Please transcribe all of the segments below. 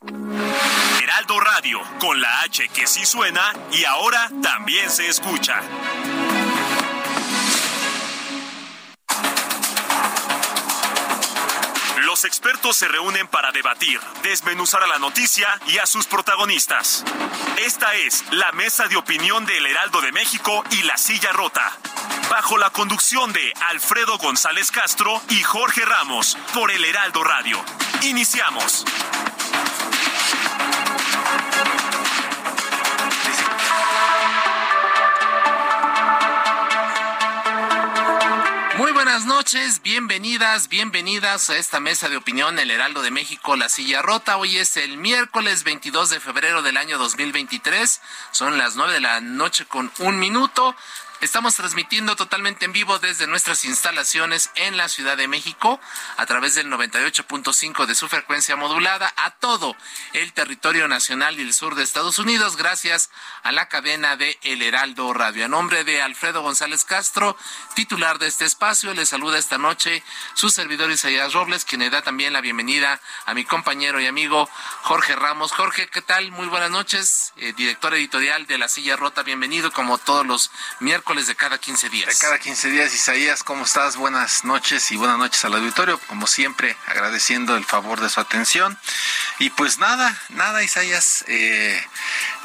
Heraldo Radio, con la H que sí suena y ahora también se escucha. Los expertos se reúnen para debatir, desmenuzar a la noticia y a sus protagonistas. Esta es la mesa de opinión del Heraldo de México y La Silla Rota. Bajo la conducción de Alfredo González Castro y Jorge Ramos por el Heraldo Radio. Iniciamos. Buenas noches, bienvenidas, bienvenidas a esta mesa de opinión El Heraldo de México, La Silla Rota. Hoy es el miércoles 22 de febrero del año 2023. Son las 9 de la noche con un minuto. Estamos transmitiendo totalmente en vivo desde nuestras instalaciones en la Ciudad de México a través del 98.5 de su frecuencia modulada a todo el territorio nacional y el sur de Estados Unidos gracias a la cadena de El Heraldo Radio. A nombre de Alfredo González Castro, titular de este espacio, le saluda esta noche su servidor Isaías Robles, quien le da también la bienvenida a mi compañero y amigo Jorge Ramos. Jorge, ¿qué tal? Muy buenas noches, eh, director editorial de La Silla Rota, bienvenido como todos los miércoles de cada 15 días. De cada 15 días, Isaías, ¿cómo estás? Buenas noches y buenas noches al auditorio, como siempre, agradeciendo el favor de su atención. Y pues nada, nada, Isaías, eh,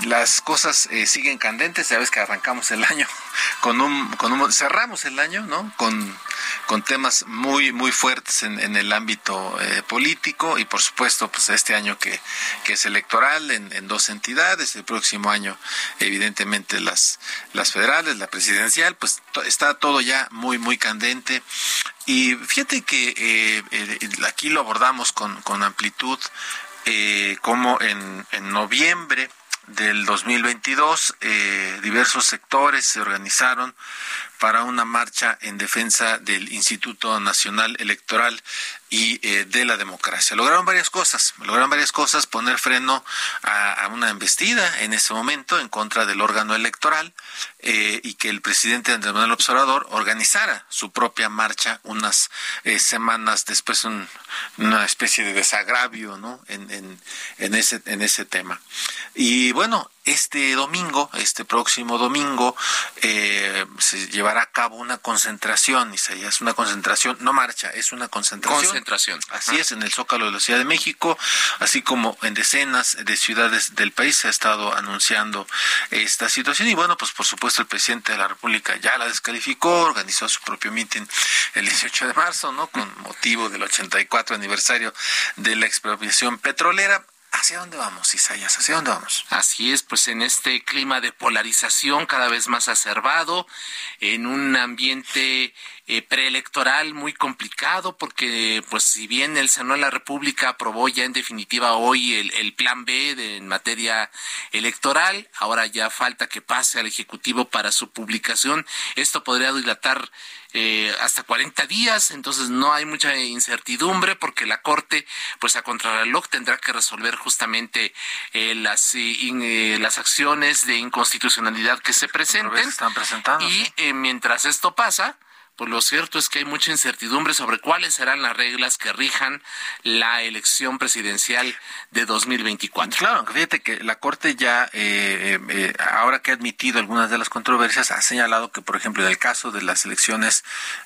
las cosas eh, siguen candentes, ya ves que arrancamos el año con un, con un cerramos el año, ¿no? Con, con temas muy, muy fuertes en, el ámbito eh, político y por supuesto, pues este año que, que es electoral en, dos entidades, el próximo año, evidentemente, las, las federales, la presidencia pues está todo ya muy, muy candente. Y fíjate que eh, eh, aquí lo abordamos con, con amplitud, eh, como en, en noviembre del 2022, diversos sectores se organizaron para una marcha en defensa del Instituto Nacional Electoral y eh, de la democracia. Lograron varias cosas, lograron varias cosas, poner freno a, una embestida en ese momento en contra del órgano electoral eh, y que el presidente Andrés Manuel Observador organizara su propia marcha unas eh, semanas después, una especie de desagravio ¿no? en, en, en, ese, en ese tema. Y bueno, este domingo, este próximo domingo, se llevará a cabo una concentración, Isaías, una concentración, no marcha, es una concentración Así es, en el Zócalo de la Ciudad de México, así como en decenas de ciudades del país se ha estado anunciando esta situación. Y bueno, pues por supuesto el presidente de la República ya la descalificó, organizó su propio mitin el 18 de marzo, ¿no? Con motivo del 84 aniversario de la expropiación petrolera. ¿Hacia dónde vamos, Isaías? ¿Hacia dónde vamos? Así es, pues en este clima de polarización cada vez más acervado, en un ambiente eh, preelectoral muy complicado, porque pues si bien el Senado de la República aprobó ya en definitiva hoy el, el plan B de, en materia electoral, ahora ya falta que pase al Ejecutivo para su publicación. Esto podría dilatar eh, hasta 40 días, entonces no hay mucha incertidumbre porque la Corte, pues a contrarreloj, tendrá que resolver justamente eh, las, eh, las acciones de inconstitucionalidad que se presenten. Están presentando, y mientras esto pasa, pues lo cierto es que hay mucha incertidumbre sobre cuáles serán las reglas que rijan la elección presidencial de 2024. Claro, fíjate que la Corte ya, eh, eh, ahora que ha admitido algunas de las controversias, ha señalado que, por ejemplo, en el caso de las elecciones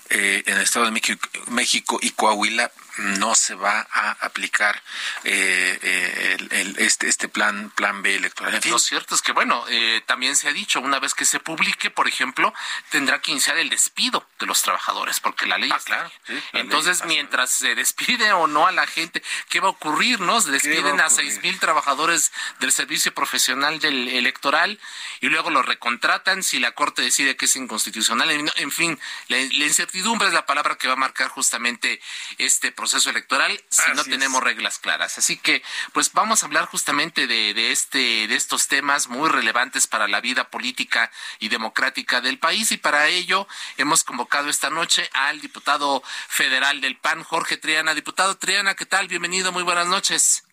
eh, en el Estado de México, México y Coahuila, no se va a aplicar eh, eh, el, este, este plan, plan B electoral. Lo cierto es que, bueno, eh, también se ha dicho, una vez que se publique, por ejemplo, tendrá que iniciar el despido de los trabajadores, porque la ley ah, claro, Entonces, mientras se despide o no a la gente, ¿qué va a ocurrir? no? Se despiden a, seis mil trabajadores del servicio profesional del electoral y luego los recontratan si la Corte decide que es inconstitucional. En fin, la, la incertidumbre incertidumbre es la palabra que va a marcar justamente este proceso electoral si no tenemos reglas claras. Así que, pues vamos a hablar justamente de, de, este, de estos temas muy relevantes para la vida política y democrática del país y para ello hemos convocado esta noche al diputado federal del PAN, Jorge Triana. Diputado Triana, ¿qué tal? Bienvenido, muy buenas noches.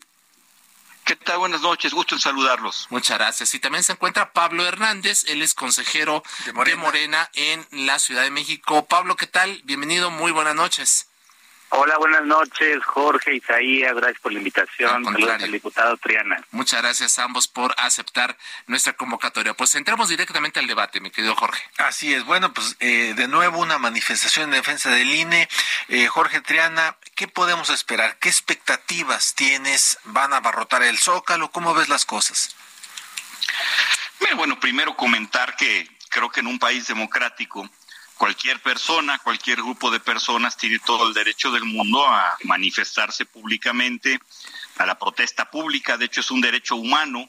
¿Qué tal? Buenas noches, gusto en saludarlos. Muchas gracias. Y también se encuentra Pablo Hernández, él es consejero de Morena, en la Ciudad de México. Pablo, ¿qué tal? Bienvenido, muy buenas noches. Hola, buenas noches, Jorge, Isaías, gracias por la invitación. Saludos al diputado Triana. Muchas gracias a ambos por aceptar nuestra convocatoria. Pues entramos directamente al debate, mi querido Jorge. Así es, bueno, pues eh, de nuevo una manifestación en defensa del INE. Eh, Jorge Triana, ¿qué podemos esperar? ¿Qué expectativas tienes? ¿Van a abarrotar el zócalo? ¿Cómo ves las cosas? Bueno, primero comentar que creo que en un país democrático cualquier persona, cualquier grupo de personas tiene todo el derecho del mundo a manifestarse públicamente, a la protesta pública, de hecho es un derecho humano.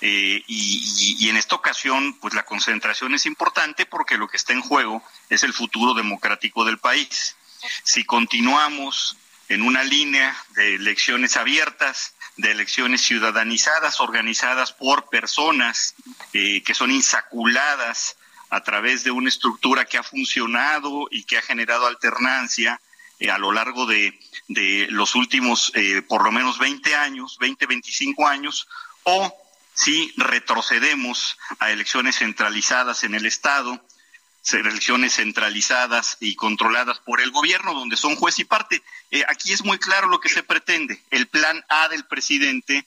Eh, y, en esta ocasión, pues la concentración es importante porque lo que está en juego es el futuro democrático del país. Si continuamos en una línea de elecciones abiertas, de elecciones ciudadanizadas, organizadas por personas eh, que son insaculadas a través de una estructura que ha funcionado y que ha generado alternancia eh, a lo largo de, de los últimos eh, por lo menos 20 años, 20, 25 años, o si retrocedemos a elecciones centralizadas en el Estado, elecciones centralizadas y controladas por el gobierno, donde son juez y parte. Eh, aquí es muy claro lo que se pretende. El plan A del presidente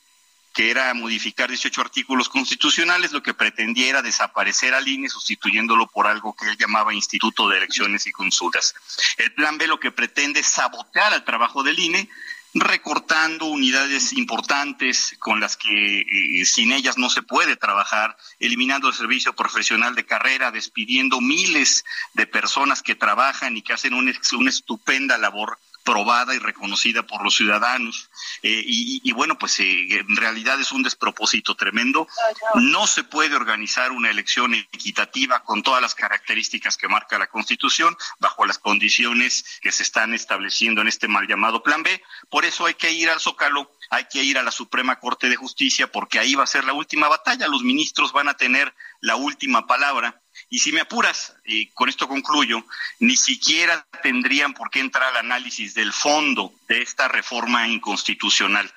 que era modificar 18 artículos constitucionales, lo que pretendía era desaparecer al INE sustituyéndolo por algo que él llamaba Instituto de Elecciones y Consultas. El plan B lo que pretende es sabotear al trabajo del INE, recortando unidades importantes con las que eh, sin ellas no se puede trabajar, eliminando el servicio profesional de carrera, despidiendo miles de personas que trabajan y que hacen una, una estupenda labor probada y reconocida por los ciudadanos. Eh, y, bueno, pues eh, en realidad es un despropósito tremendo. No se puede organizar una elección equitativa con todas las características que marca la Constitución, bajo las condiciones que se están estableciendo en este mal llamado Plan B. Por eso hay que ir al Zócalo hay que ir a la Suprema Corte de Justicia porque ahí va a ser la última batalla. Los ministros van a tener la última palabra y si me apuras, y con esto concluyo, ni siquiera tendrían por qué entrar al análisis del fondo de esta reforma inconstitucional.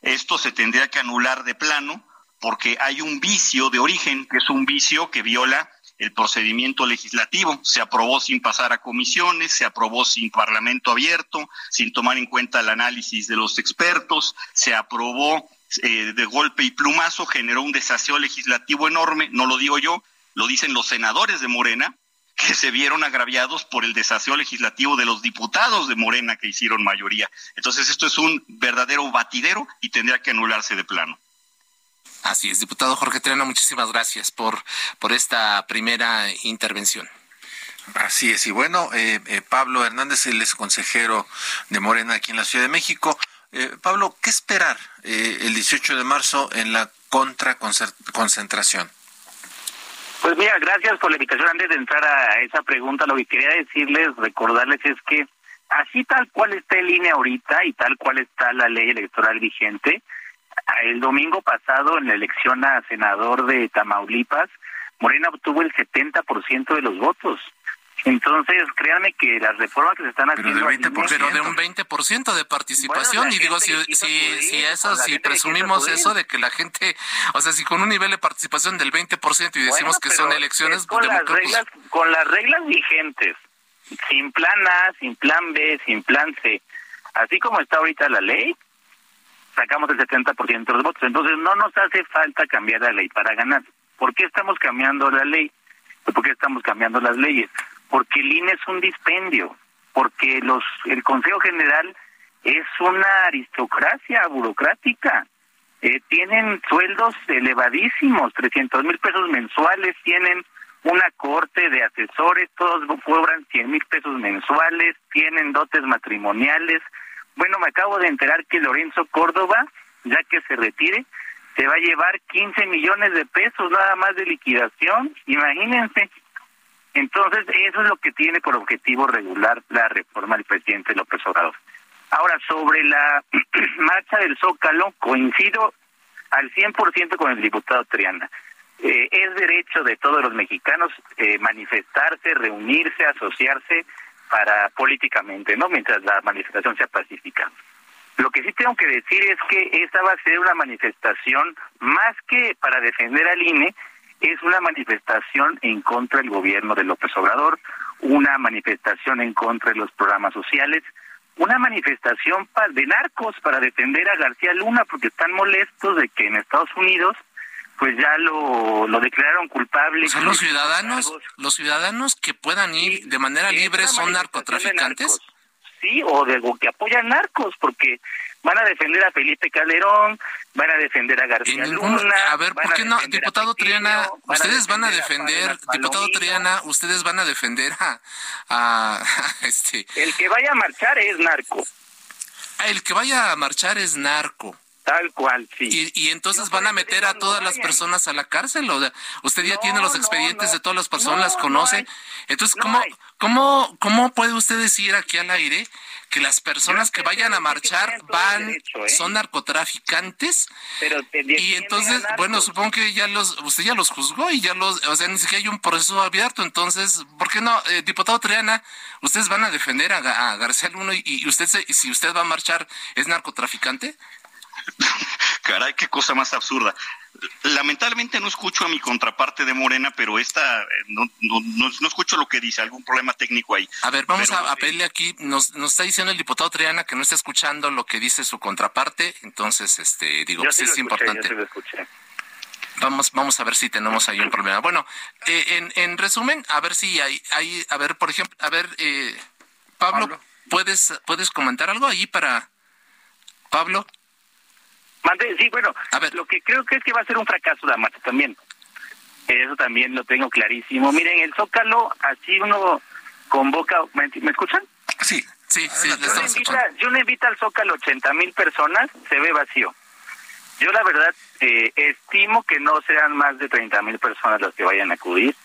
Esto se tendría que anular de plano porque hay un vicio de origen, que es un vicio que viola el procedimiento legislativo. Se aprobó sin pasar a comisiones, se aprobó sin parlamento abierto, sin tomar en cuenta el análisis de los expertos, se aprobó eh, de golpe y plumazo, generó un desaseo legislativo enorme, no lo digo yo, lo dicen los senadores de Morena, que se vieron agraviados por el desaseo legislativo de los diputados de Morena que hicieron mayoría. Entonces esto es un verdadero batidero y tendría que anularse de plano. Así es, diputado Jorge Triana, muchísimas gracias por, por esta primera intervención. Así es, y bueno, eh, eh, Pablo Hernández, él es consejero de Morena aquí en la Ciudad de México. Eh, Pablo, ¿qué esperar el 18 de marzo en la contraconcentración? Pues mira, gracias por la invitación. Antes de entrar a esa pregunta, lo que quería decirles, recordarles es que así tal cual está el línea ahorita y tal cual está la ley electoral vigente, el domingo pasado en la elección a senador de Tamaulipas, Morena obtuvo el 70% de los votos. Entonces, créanme que las reformas que se están haciendo... Pero, de un 20% de participación, y digo, si, si, si eso, si presumimos eso de que la gente, o sea, si con un nivel de participación del 20% y decimos que son elecciones... Con las, reglas, con las reglas vigentes, sin plan A, sin plan B, sin plan C, así como está ahorita la ley, sacamos el 70% de los votos. Entonces, no nos hace falta cambiar la ley para ganar. ¿Por qué estamos cambiando la ley? ¿Por qué estamos cambiando las leyes? Porque el INE es un dispendio, porque los el Consejo General es una aristocracia burocrática. Eh, tienen sueldos elevadísimos, 300 mil pesos mensuales, tienen una corte de asesores, todos cobran 100 mil pesos mensuales, tienen dotes matrimoniales. Bueno, me acabo de enterar que Lorenzo Córdoba, ya que se retire, se va a llevar 15 millones de pesos nada más de liquidación. Imagínense, Entonces, eso es lo que tiene por objetivo regular la reforma del presidente López Obrador. Ahora, sobre la marcha del Zócalo, coincido al 100% con el diputado Triana. Eh, es derecho de todos los mexicanos eh, manifestarse, reunirse, asociarse para políticamente, ¿no? Mientras la manifestación sea pacífica. Lo que sí tengo que decir es que esta va a ser una manifestación más que para defender al INE, es una manifestación en contra del gobierno de López Obrador, una manifestación en contra de los programas sociales, una manifestación de narcos para defender a García Luna porque están molestos de que en Estados Unidos pues ya lo, lo declararon culpable. Sea, los ciudadanos, los ciudadanos que puedan ir de manera libre son narcotraficantes. Sí, o de que apoyan narcos, porque van a defender a Felipe Calderón, van a defender a García Luna. A ver, ¿por qué no, diputado Triana? Ustedes van a defender, diputado Triana, ustedes van a defender a, a, este. El que vaya a marchar es narco. El que vaya a marchar es narco. Tal cual, sí. Y, entonces van a meter a todas las personas a la cárcel. ¿o? Usted ya tiene los expedientes de todas las personas, las conoce. Entonces, ¿cómo, cómo, ¿cómo puede usted decir aquí al aire que las personas que vayan a marchar van, ¿eh? son narcotraficantes? Pero y entonces, bueno, supongo que ya los, usted ya los juzgó y ya los, o sea, ni siquiera hay un proceso abierto. Entonces, ¿por qué no, eh, diputado Triana, ustedes van a defender a, García Luna y, y usted, si usted va a marchar, es narcotraficante? Caray, qué cosa más absurda. Lamentablemente no escucho a mi contraparte de Morena, pero esta eh, no, no, no, escucho lo que dice, algún problema técnico ahí. A ver, vamos a, pedirle aquí, nos, nos está diciendo el diputado Triana que no está escuchando lo que dice su contraparte, entonces, este, digo, pues es importante. Vamos, vamos a ver si tenemos ahí un problema. Bueno, eh, en, en resumen, a ver si hay, hay, a ver, por ejemplo, a ver, eh, Pablo, ¿puedes, ¿puedes comentar algo ahí para Pablo? Sí, bueno, a ver. lo que creo que es que va a ser un fracaso la marcha también. Eso también lo tengo clarísimo. Miren, el Zócalo, así uno convoca... ¿Me, escuchan? Sí, sí, sí. yo, le invito al Zócalo 80 mil personas, se ve vacío. Yo la verdad eh, estimo que no sean más de 30 mil personas las que vayan a acudir.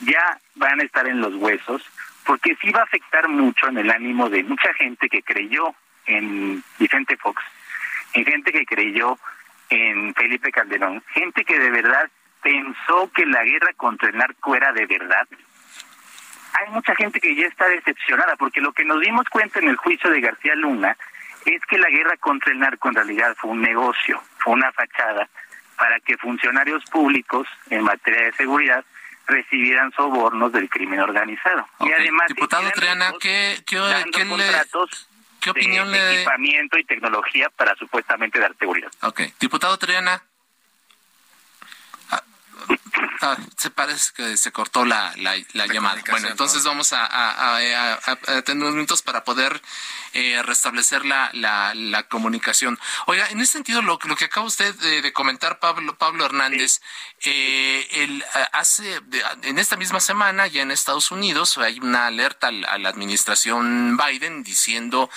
Ya van a estar en los huesos, porque sí va a afectar mucho en el ánimo de mucha gente que creyó en Vicente Fox en gente que creyó en Felipe Calderón, gente que de verdad pensó que la guerra contra el narco era de verdad. Hay mucha gente que ya está decepcionada porque lo que nos dimos cuenta en el juicio de García Luna es que la guerra contra el narco en realidad fue un negocio, fue una fachada para que funcionarios públicos en materia de seguridad recibieran sobornos del crimen organizado. Y además, diputado Triana, ¿qué, qué, ¿qué le, ¿Qué opinión de, le... equipamiento y tecnología para supuestamente dar seguridad. Ok. Diputado Triana. Ah, se parece que se cortó la, la, llamada. Bueno, entonces vamos a, a, tener unos minutos para poder eh, restablecer la, la, comunicación. Oiga, en ese sentido, lo, lo que acaba usted de, comentar, Pablo, Pablo Hernández, eh, el, hace, en esta misma semana, ya en Estados Unidos, hay una alerta a la administración Biden diciendo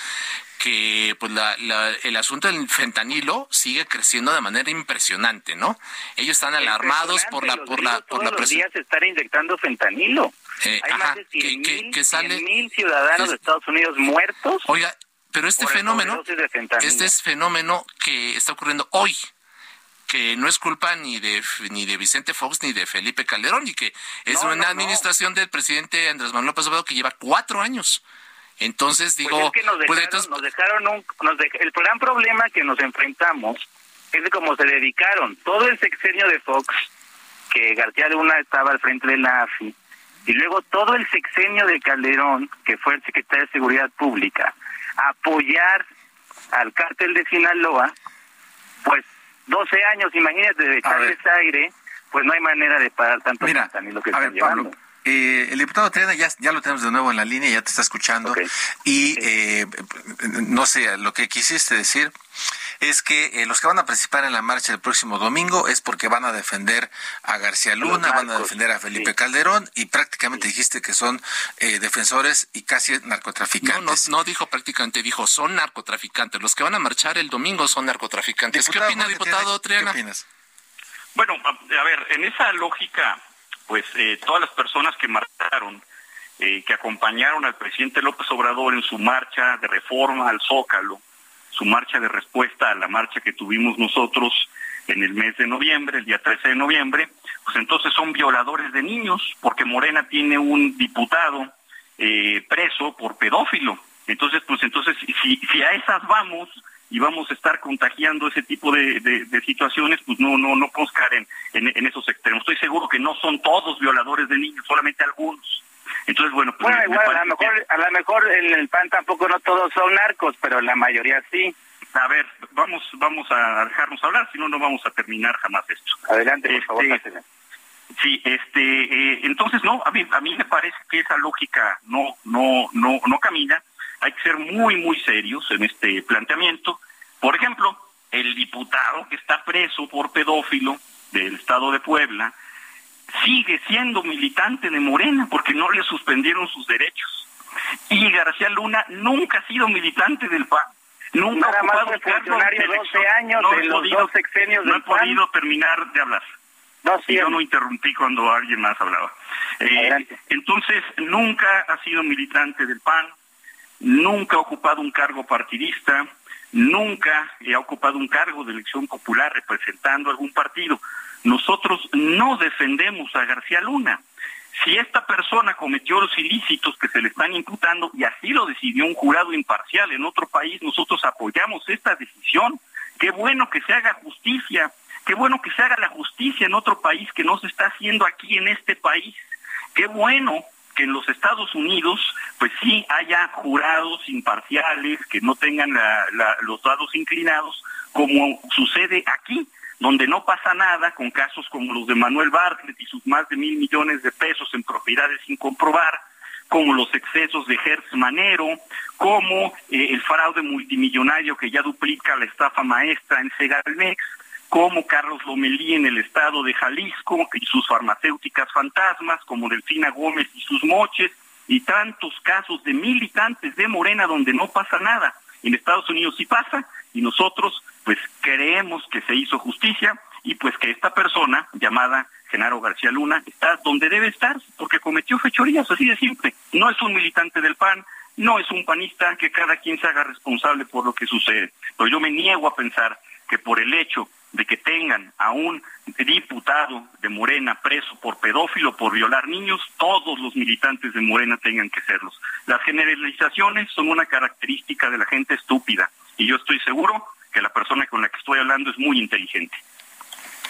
que pues la, el asunto del fentanilo sigue creciendo de manera impresionante, ¿no? Ellos están alarmados por la por la por la presión. días están inyectando fentanilo. Eh, Hay más de 100 mil ciudadanos de Estados Unidos muertos. Oiga, pero este fenómeno, este es fenómeno que está ocurriendo hoy que no es culpa ni de ni de Vicente Fox ni de Felipe Calderón y que es una administración del presidente Andrés Manuel López Obrador que lleva cuatro años. Entonces pues digo, pues nos dejaron, un, el gran problema que nos enfrentamos es de cómo se dedicaron todo el sexenio de Fox, que García Luna estaba al frente de la AFI, y luego todo el sexenio de Calderón, que fue el secretario de Seguridad Pública, apoyar al cártel de Sinaloa, pues 12 años, imagínate, de echarles aire, pues no hay manera de parar tanto Mira, lo que están llevando. Eh, el diputado Triana ya, ya lo tenemos de nuevo en la línea, ya te está escuchando. Y eh, no sé, lo que quisiste decir es que eh, los que van a participar en la marcha el próximo domingo es porque van a defender a García Luna, van a defender a Felipe Calderón y prácticamente dijiste que son eh, defensores y casi narcotraficantes. No, no, dijo prácticamente, dijo son narcotraficantes. Los que van a marchar el domingo son narcotraficantes. ¿Qué opina, diputado Triana? ¿Qué opinas? Bueno, a ver, en esa lógica pues eh, todas las personas que marcharon, eh, que acompañaron al presidente López Obrador en su marcha de reforma al Zócalo, su marcha de respuesta a la marcha que tuvimos nosotros en el mes de noviembre, el día 13 de noviembre, pues entonces son violadores de niños, porque Morena tiene un diputado eh, preso por pedófilo. Entonces, pues entonces, si, si a esas vamos, y vamos a estar contagiando ese tipo de, de, situaciones, pues no, no, no podemos caer en, en, esos extremos. Estoy seguro que no son todos violadores de niños, solamente algunos. Entonces, bueno, pues a lo mejor, a lo mejor en el PAN tampoco no todos son narcos, pero la mayoría sí. A ver, vamos, vamos a dejarnos hablar, si no, no vamos a terminar jamás esto. Adelante, por favor, este, Sí, este, eh, entonces no, a mí, a mí me parece que esa lógica no, no, no, no camina hay que ser muy, muy serios en este planteamiento. Por ejemplo, el diputado que está preso por pedófilo del Estado de Puebla sigue siendo militante de Morena porque no le suspendieron sus derechos. Y García Luna nunca ha sido militante del PAN. Nunca ha ocupado un cargo de 12 años no de los podido, dos sexenios No he podido terminar de hablar. No, yo no interrumpí cuando alguien más hablaba. Eh, entonces, nunca ha sido militante del PAN, nunca ha ocupado un cargo partidista, nunca ha ocupado un cargo de elección popular representando algún partido. Nosotros no defendemos a García Luna. Si esta persona cometió los ilícitos que se le están imputando y así lo decidió un jurado imparcial en otro país, nosotros apoyamos esta decisión. Qué bueno que se haga justicia, qué bueno que se haga la justicia en otro país que no se está haciendo aquí en este país. Qué bueno que en los Estados Unidos, pues sí haya jurados imparciales que no tengan los dados inclinados, como sucede aquí, donde no pasa nada con casos como los de Manuel Bartlett y sus más de mil millones de pesos en propiedades sin comprobar, como los excesos de Hertz Manero, como eh, el fraude multimillonario que ya duplica la estafa maestra en Segalmex, como Carlos Lomelí en el estado de Jalisco y sus farmacéuticas fantasmas, como Delfina Gómez y sus moches, y tantos casos de militantes de Morena donde no pasa nada. En Estados Unidos sí pasa y nosotros pues creemos que se hizo justicia y pues que esta persona llamada Genaro García Luna está donde debe estar porque cometió fechorías, así de simple. No es un militante del PAN, no es un panista, que cada quien se haga responsable por lo que sucede. Pero yo me niego a pensar que por el hecho de que tengan a un diputado de Morena preso por pedófilo, por violar niños, todos los militantes de Morena tengan que serlos. Las generalizaciones son una característica de la gente estúpida y yo estoy seguro que la persona con la que estoy hablando es muy inteligente.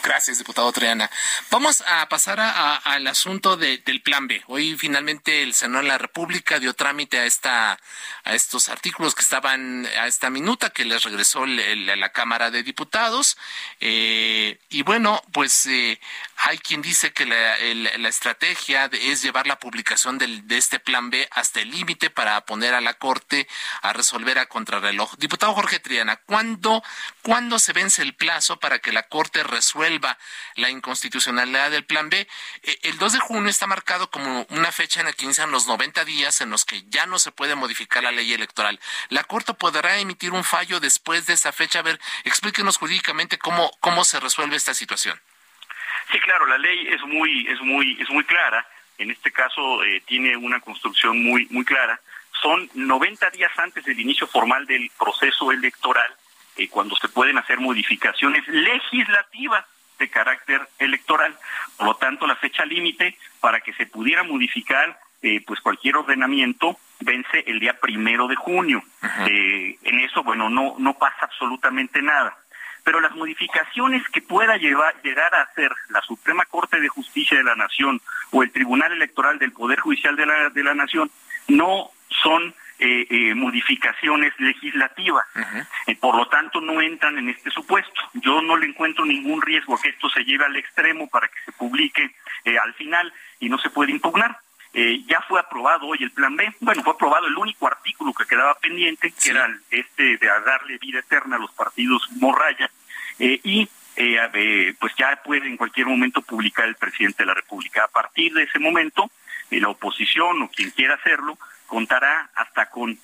Gracias, diputado Triana. Vamos a pasar al asunto del plan B. Hoy finalmente el Senado de la República dio trámite a esta a estos artículos que estaban a esta minuta que les regresó la Cámara de Diputados. Eh, y bueno, pues eh, hay quien dice que la, estrategia es llevar la publicación de este plan B hasta el límite para poner a la Corte a resolver a contrarreloj. Diputado Jorge Triana, ¿cuándo, ¿cuándo se vence el plazo para que la Corte resuelva la inconstitucionalidad del plan B? Eh, el 2 de junio está marcado como una fecha en la que inician los 90 días en los que ya no se puede modificar la ley electoral. ¿La Corte podrá emitir un fallo después de esa fecha? A ver, explíquenos jurídicamente cómo, cómo se resuelve esta situación. Sí, claro, la ley es muy, es muy, es muy clara. En este caso eh, tiene una construcción muy, muy clara. Son 90 días antes del inicio formal del proceso electoral, eh, cuando se pueden hacer modificaciones legislativas de carácter electoral. Por lo tanto, la fecha límite para que se pudiera modificar eh, pues cualquier ordenamiento vence el día primero de junio. en eso, bueno, no, no pasa absolutamente nada pero las modificaciones que pueda llevar, llegar a hacer la Suprema Corte de Justicia de la Nación o el Tribunal Electoral del Poder Judicial de la, de la Nación no son eh, eh, modificaciones legislativas. Eh, por lo tanto, no entran en este supuesto. Yo no le encuentro ningún riesgo a que esto se lleve al extremo para que se publique al final y no se puede impugnar. Ya fue aprobado hoy el plan B. Bueno, fue aprobado el único artículo que quedaba pendiente, que era este de darle vida eterna a los partidos morraya. Eh, y eh, pues ya puede en cualquier momento publicar el presidente de la República. A partir de ese momento, eh, la oposición o quien quiera hacerlo contará hasta con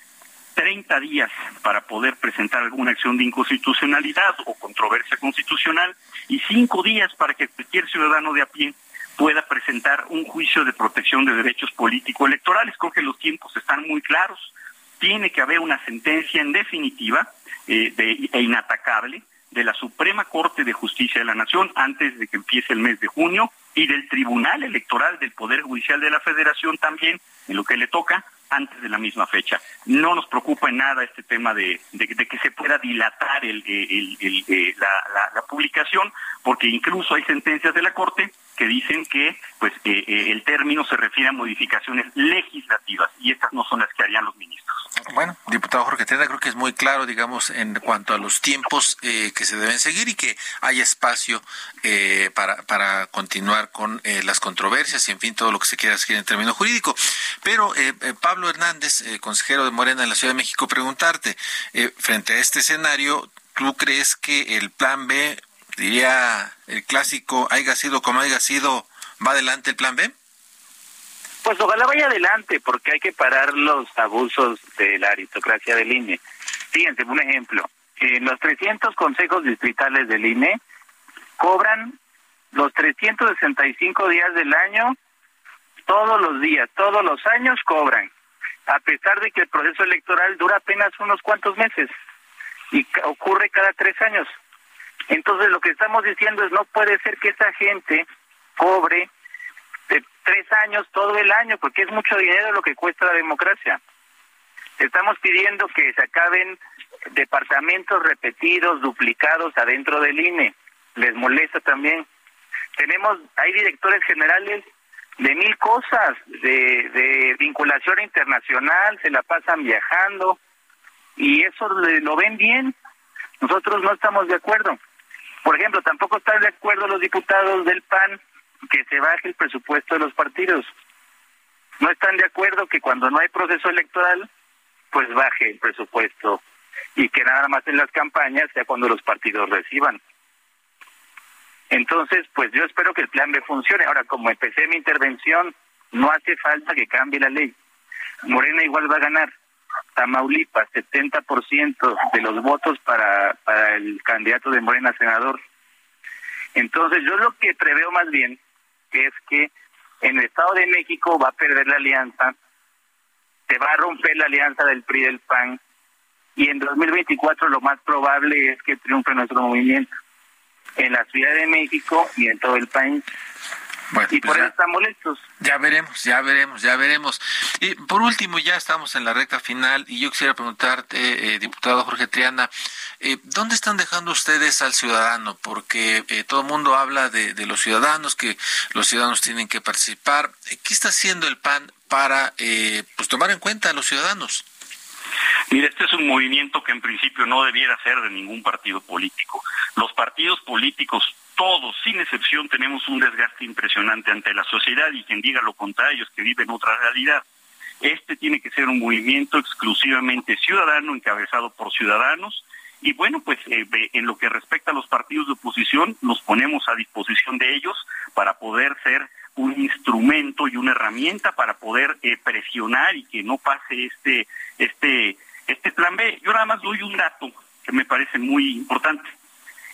30 días para poder presentar alguna acción de inconstitucionalidad o controversia constitucional y cinco días para que cualquier ciudadano de a pie pueda presentar un juicio de protección de derechos político-electorales. Creo que los tiempos están muy claros. Tiene que haber una sentencia en definitiva eh, e inatacable de la Suprema Corte de Justicia de la Nación antes de que empiece el mes de junio y del Tribunal Electoral del Poder Judicial de la Federación también, en lo que le toca, antes de la misma fecha. No nos preocupa en nada este tema de, que se pueda dilatar eh, la, publicación, porque incluso hay sentencias de la Corte que dicen que pues eh, eh, el término se refiere a modificaciones legislativas y estas no son las que harían los ministros. Bueno, diputado Jorge creo que es muy claro, digamos, en cuanto a los tiempos eh, que se deben seguir y que hay espacio eh, para, para continuar con eh, las controversias y, en fin, todo lo que se quiera seguir en término jurídico. Pero, Pablo Hernández, consejero de Morena en la Ciudad de México, preguntarte, frente a este escenario, ¿tú crees que el plan B, diría el clásico, haya sido como haya sido, va adelante el plan B? Pues ojalá vaya adelante, porque hay que parar los abusos de la aristocracia del INE. Fíjense, un ejemplo. En los 300 consejos distritales del INE cobran los 365 días del año, todos los días, todos los años cobran, a pesar de que el proceso electoral dura apenas unos cuantos meses y ocurre cada tres años. Entonces lo que estamos diciendo es no puede ser que esa gente cobre tres años, todo el año, porque es mucho dinero lo que cuesta la democracia. Estamos pidiendo que se acaben departamentos repetidos, duplicados adentro del INE. Les molesta también. Tenemos, hay directores generales de mil cosas, de, de vinculación internacional, se la pasan viajando y eso lo ven bien. Nosotros no estamos de acuerdo. Por ejemplo, tampoco están de acuerdo los diputados del PAN que se baje el presupuesto de los partidos. No están de acuerdo que cuando no hay proceso electoral, pues baje el presupuesto y que nada más en las campañas sea cuando los partidos reciban. Entonces, pues yo espero que el plan B funcione. Ahora, como empecé mi intervención, no hace falta que cambie la ley. Morena igual va a ganar. Tamaulipas, 70% de los votos para, el candidato de Morena senador. Entonces, yo lo que preveo más bien es que en el Estado de México va a perder la alianza, se va a romper la alianza del PRI del PAN y en 2024 lo más probable es que triunfe nuestro movimiento en la Ciudad de México y en todo el país y pues por eso están molestos. Ya veremos, ya veremos, ya veremos. Y por último, ya estamos en la recta final y yo quisiera preguntarte, eh, diputado Jorge Triana, eh, ¿dónde están dejando ustedes al ciudadano? Porque eh, todo el mundo habla de, de, los ciudadanos, que los ciudadanos tienen que participar. ¿Qué está haciendo el PAN para pues tomar en cuenta a los ciudadanos? Mire, este es un movimiento que en principio no debiera ser de ningún partido político. Los partidos políticos todos, sin excepción, tenemos un desgaste impresionante ante la sociedad y quien diga lo contrario es que vive en otra realidad. Este tiene que ser un movimiento exclusivamente ciudadano, encabezado por ciudadanos. Y bueno, pues eh, en lo que respecta a los partidos de oposición, nos ponemos a disposición de ellos para poder ser un instrumento y una herramienta para poder eh, presionar y que no pase este, este, este plan B. Yo nada más doy un dato que me parece muy importante.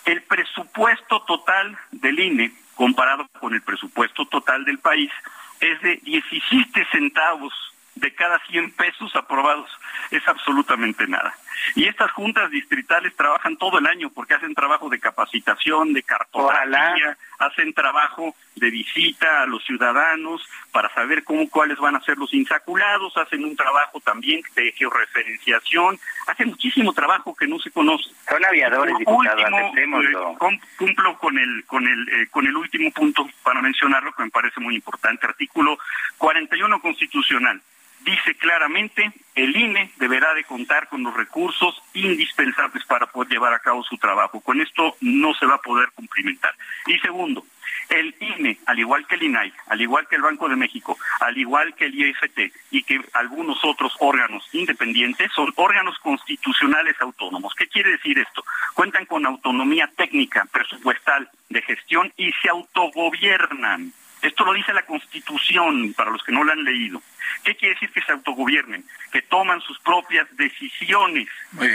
El presupuesto total del INE, comparado con el presupuesto total del país, es de 17 centavos de cada 100 pesos aprobados. Es absolutamente nada. Y estas juntas distritales trabajan todo el año porque hacen trabajo de capacitación, de cartografía, hacen trabajo de visita a los ciudadanos para saber cómo cuáles van a ser los insaculados, hacen un trabajo también de georreferenciación, hacen muchísimo trabajo que no se conoce. Son aviadores, diputado, eh, cumplo con el con el eh, con el último punto para mencionarlo que me parece muy importante, artículo 41 constitucional dice claramente el INE deberá de contar con los recursos indispensables para poder llevar a cabo su trabajo. Con esto no se va a poder cumplimentar. Y segundo, el INE, al igual que el INAI, al igual que el Banco de México, al igual que el IFT y que algunos otros órganos independientes, son órganos constitucionales autónomos. ¿Qué quiere decir esto? Cuentan con autonomía técnica, presupuestal, de gestión y se autogobiernan. Esto lo dice la Constitución, para los que no la han leído. ¿Qué quiere decir que se autogobiernen? Que toman sus propias decisiones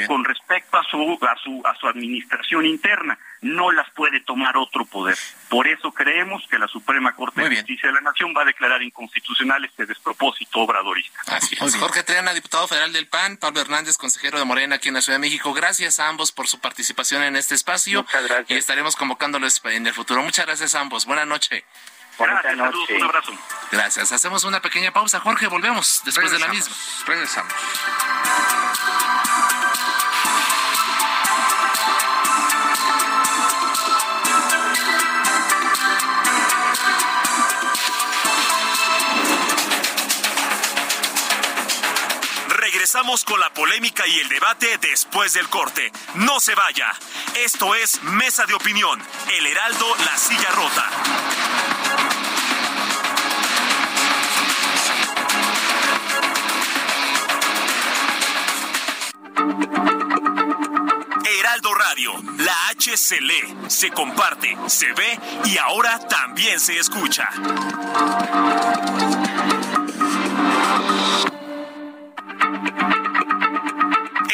con respecto a su, a, su, a su administración interna. No las puede tomar otro poder. Por eso creemos que la Suprema Corte de Justicia de la Nación va a declarar inconstitucional este despropósito obradorista. Así es. Jorge Triana, diputado federal del PAN, Pablo Hernández, consejero de Morena aquí en la Ciudad de México. Gracias a ambos por su participación en este espacio. Muchas gracias. Y estaremos convocándoles en el futuro. Muchas gracias a ambos. Buenas noches. Gracias, saludos, un abrazo. Gracias. Hacemos una pequeña pausa, Jorge. Volvemos después de la misma. Regresamos. Regresamos con la polémica y el debate después del corte. No se vaya. Esto es Mesa de Opinión, El Heraldo, La Silla Rota. Heraldo Radio, la H se lee, se comparte, se ve y ahora también se escucha.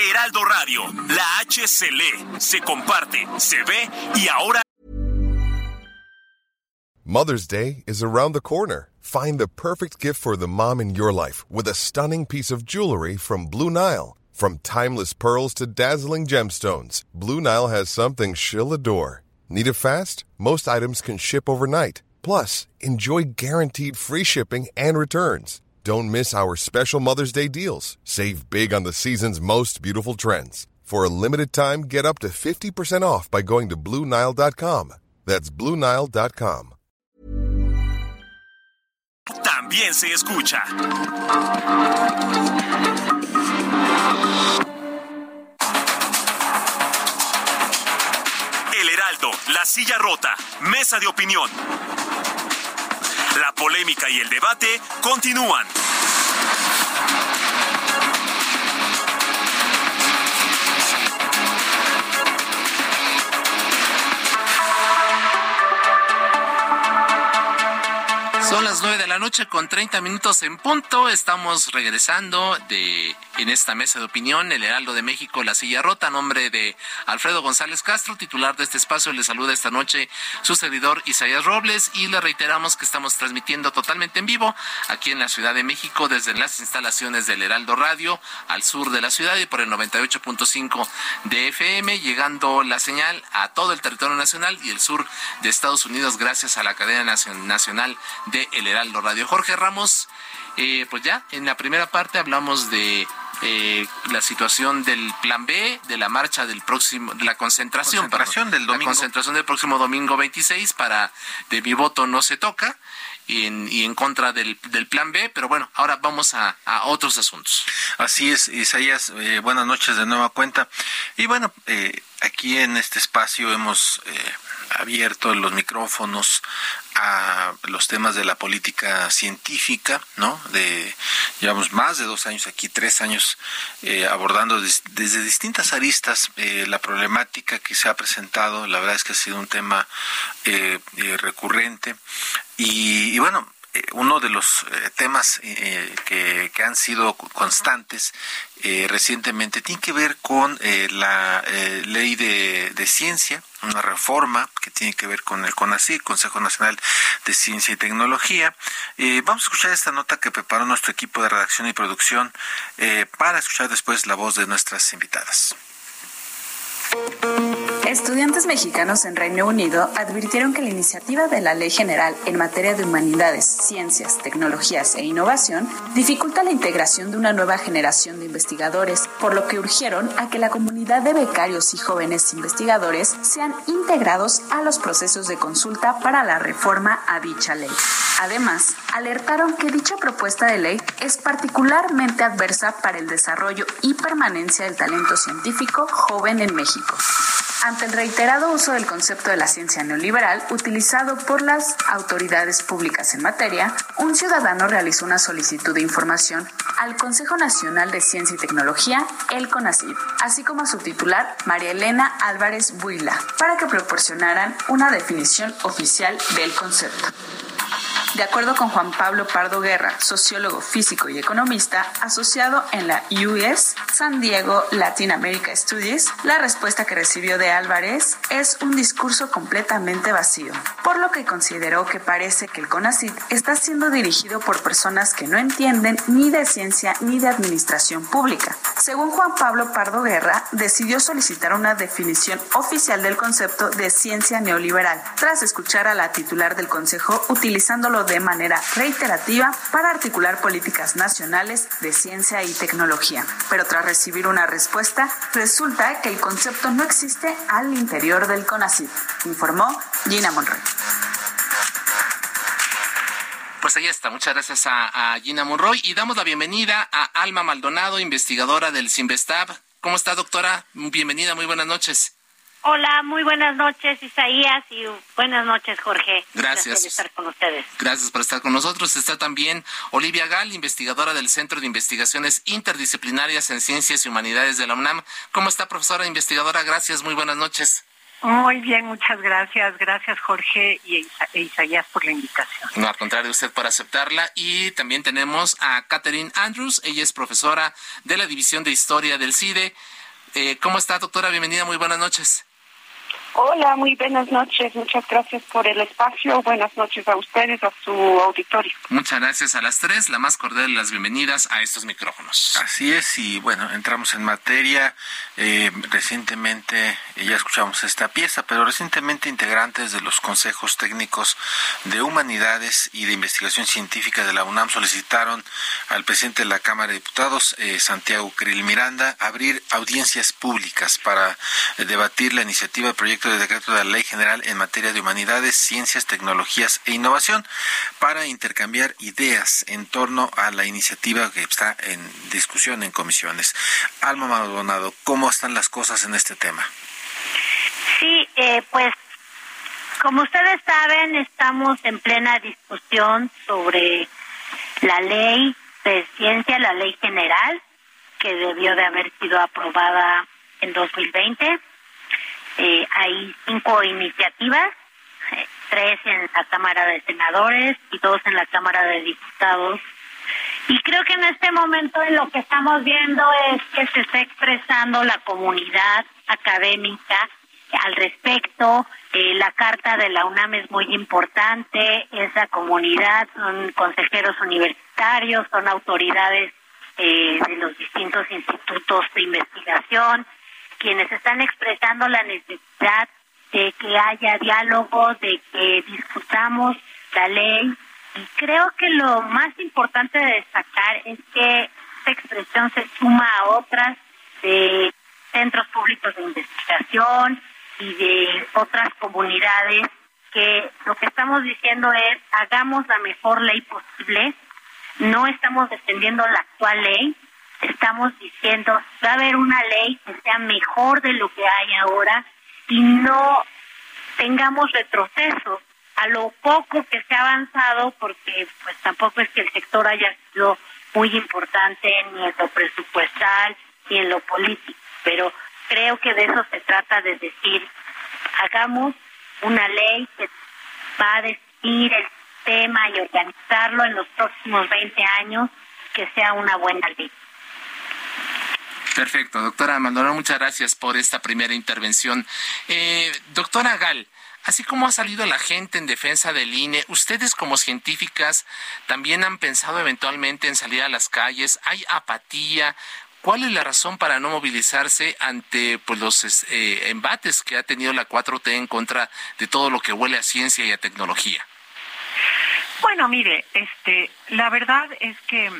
Heraldo Radio, la H se lee, se comparte, se ve y ahora Mother's Day is around the corner. Find the perfect gift for the mom in your life with a stunning piece of jewelry from Blue Nile. From timeless pearls to dazzling gemstones, Blue Nile has something she'll adore. Need it fast? Most items can ship overnight. Plus, enjoy guaranteed free shipping and returns. Don't miss our special Mother's Day deals. Save big on the season's most beautiful trends. For a limited time, get up to 50% off by going to BlueNile.com. That's BlueNile.com. también se escucha. El Heraldo, La Silla Rota, Mesa de Opinión. La polémica y el debate continúan. Las nueve de la noche con 30 minutos en punto. Estamos regresando de en esta mesa de opinión, el Heraldo de México, La Silla Rota, a nombre de Alfredo González Castro, titular de este espacio. Le saluda esta noche su servidor Isaías Robles y le reiteramos que estamos transmitiendo totalmente en vivo aquí en la Ciudad de México desde las instalaciones del Heraldo Radio al sur de la ciudad y por el 98.5 de FM, llegando la señal a todo el territorio nacional y el sur de Estados Unidos gracias a la cadena nacional de El Heraldo Radio. Jorge Ramos, eh, pues ya en la primera parte hablamos de eh, la situación del plan B, de la marcha del próximo, de la concentración, Concentración del la domingo. concentración del próximo domingo 26 para de mi voto no se toca y en, y en contra del, del plan B, pero bueno, ahora vamos a, a otros asuntos. Así es, Isaías, eh, buenas noches de nueva cuenta. Y bueno, eh, aquí en este espacio hemos eh, abierto los micrófonos a los temas de la política científica, ¿no? De llevamos más de dos años aquí, tres años eh, abordando des- desde distintas aristas eh, la problemática que se ha presentado. La verdad es que ha sido un tema eh, eh, recurrente y, y bueno. Eh, uno de los eh, temas eh, que, que han sido constantes recientemente tiene que ver con la ley de, de ciencia, una reforma que tiene que ver con el CONACYT, Consejo Nacional de Ciencia y Tecnología. Vamos a escuchar esta nota que preparó nuestro equipo de redacción y producción para escuchar después la voz de nuestras invitadas. Estudiantes mexicanos en Reino Unido advirtieron que la iniciativa de la Ley General en materia de humanidades, ciencias, tecnologías e innovación dificulta la integración de una nueva generación de investigadores, por lo que urgieron a que la comunidad de becarios y jóvenes investigadores sean integrados a los procesos de consulta para la reforma a dicha ley. Además, alertaron que dicha propuesta de ley es particularmente adversa para el desarrollo y permanencia del talento científico joven en México. El reiterado uso del concepto de la ciencia neoliberal utilizado por las autoridades públicas en materia, un ciudadano realizó una solicitud de información al Consejo Nacional de Ciencia y Tecnología, el CONACYT, así como a su titular, María Elena Álvarez Buila, para que proporcionaran una definición oficial del concepto. De acuerdo con Juan Pablo Pardo Guerra, sociólogo, físico y economista asociado en la US San Diego Latin America Studies, la respuesta que recibió de Álvarez es un discurso completamente vacío, por lo que consideró que parece que el CONACYT está siendo dirigido por personas que no entienden ni de ciencia ni de administración pública. Según Juan Pablo Pardo Guerra, decidió solicitar una definición oficial del concepto de ciencia neoliberal, tras escuchar a la titular del Consejo utilizándolo de manera reiterativa para articular políticas nacionales de ciencia y tecnología. Pero tras recibir una respuesta, resulta que el concepto no existe al interior del CONACYT, informó Gina Monroy. Pues ahí está. Muchas gracias a, Gina Monroy y damos la bienvenida a Alma Maldonado, investigadora del CIMBESTAB. ¿Cómo está, doctora? Bienvenida, muy buenas noches. Hola, muy buenas noches Isaías y buenas noches Jorge. Gracias. por estar con ustedes. Gracias por estar con nosotros. Está también Olivia Gal, investigadora del Centro de Investigaciones Interdisciplinarias en Ciencias y Humanidades de la UNAM. ¿Cómo está, profesora investigadora? Gracias, muy buenas noches. Muy bien, muchas gracias. Gracias Jorge y e Isaías por la invitación. No, al contrario, usted por aceptarla. Y también tenemos a Catherine Andrews. Ella es profesora de la División de Historia del CIDE. Eh, ¿Cómo está, doctora? Bienvenida, muy buenas noches. Hola, muy buenas noches. Muchas gracias por el espacio. Buenas noches a ustedes, a su auditorio. Muchas gracias a las tres. La más cordial de las bienvenidas a estos micrófonos. Así es, y bueno, entramos en materia. Eh, recientemente, ya escuchamos esta pieza, pero recientemente integrantes de los consejos técnicos de humanidades y de investigación científica de la UNAM solicitaron al presidente de la Cámara de Diputados, eh, Santiago Krill Miranda, abrir audiencias públicas para debatir la iniciativa de proyecto de decreto de la Ley General en materia de humanidades, ciencias, tecnologías e innovación para intercambiar ideas en torno a la iniciativa que está en discusión en comisiones. Alma Maldonado, ¿cómo están las cosas en este tema? Sí, eh, pues como ustedes saben, estamos en plena discusión sobre la ley de ciencia, la ley general, que debió de haber sido aprobada en 2020 eh, hay cinco iniciativas, eh, tres en la Cámara de Senadores y dos en la Cámara de Diputados. Y creo que en este momento lo que estamos viendo es que se está expresando la comunidad académica al respecto. Eh, la carta de la UNAM es muy importante. Esa comunidad son consejeros universitarios, son autoridades eh, de los distintos institutos de investigación, quienes están expresando la necesidad de que haya diálogo, de que discutamos la ley. Y creo que lo más importante de destacar es que esta expresión se suma a otras de centros públicos de investigación y de otras comunidades que lo que estamos diciendo es hagamos la mejor ley posible, no estamos defendiendo la actual ley, estamos diciendo, va a haber una ley que sea mejor de lo que hay ahora y no tengamos retrocesos a lo poco que se ha avanzado, porque pues tampoco es que el sector haya sido muy importante ni en lo presupuestal ni en lo político, pero creo que de eso se trata de decir, hagamos una ley que va a definir el tema y organizarlo en los próximos 20 años, que sea una buena ley. Perfecto, doctora Maldonado, muchas gracias por esta primera intervención. Eh, doctora Gal, así como ha salido la gente en defensa del INE, ustedes como científicas también han pensado eventualmente en salir a las calles, hay apatía. ¿Cuál es la razón para no movilizarse ante pues, los eh, embates que ha tenido la 4T en contra de todo lo que huele a ciencia y a tecnología? Bueno, mire, este, la verdad es que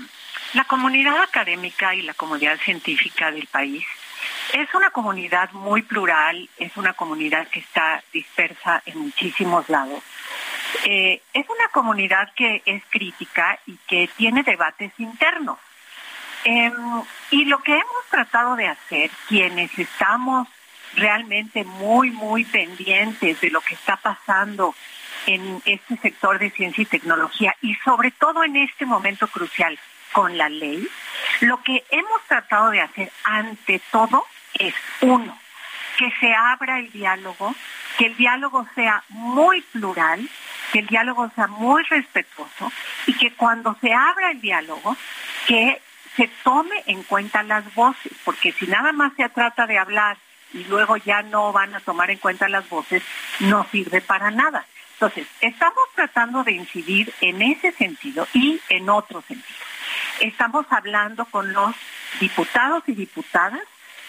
la comunidad académica y la comunidad científica del país es una comunidad muy plural, es una comunidad que está dispersa en muchísimos lados. Eh, es una comunidad que es crítica y que tiene debates internos. Em, y lo que hemos tratado de hacer, quienes estamos realmente muy, muy pendientes de lo que está pasando en este sector de ciencia y tecnología y sobre todo en este momento crucial, con la ley, lo que hemos tratado de hacer ante todo es, uno, que se abra el diálogo, que el diálogo sea muy plural, que el diálogo sea muy respetuoso y que cuando se abra el diálogo, que se tome en cuenta las voces, porque si nada más se trata de hablar y luego ya no van a tomar en cuenta las voces, no sirve para nada. Entonces, estamos tratando de incidir en ese sentido y en otro sentido. Estamos hablando con los diputados y diputadas,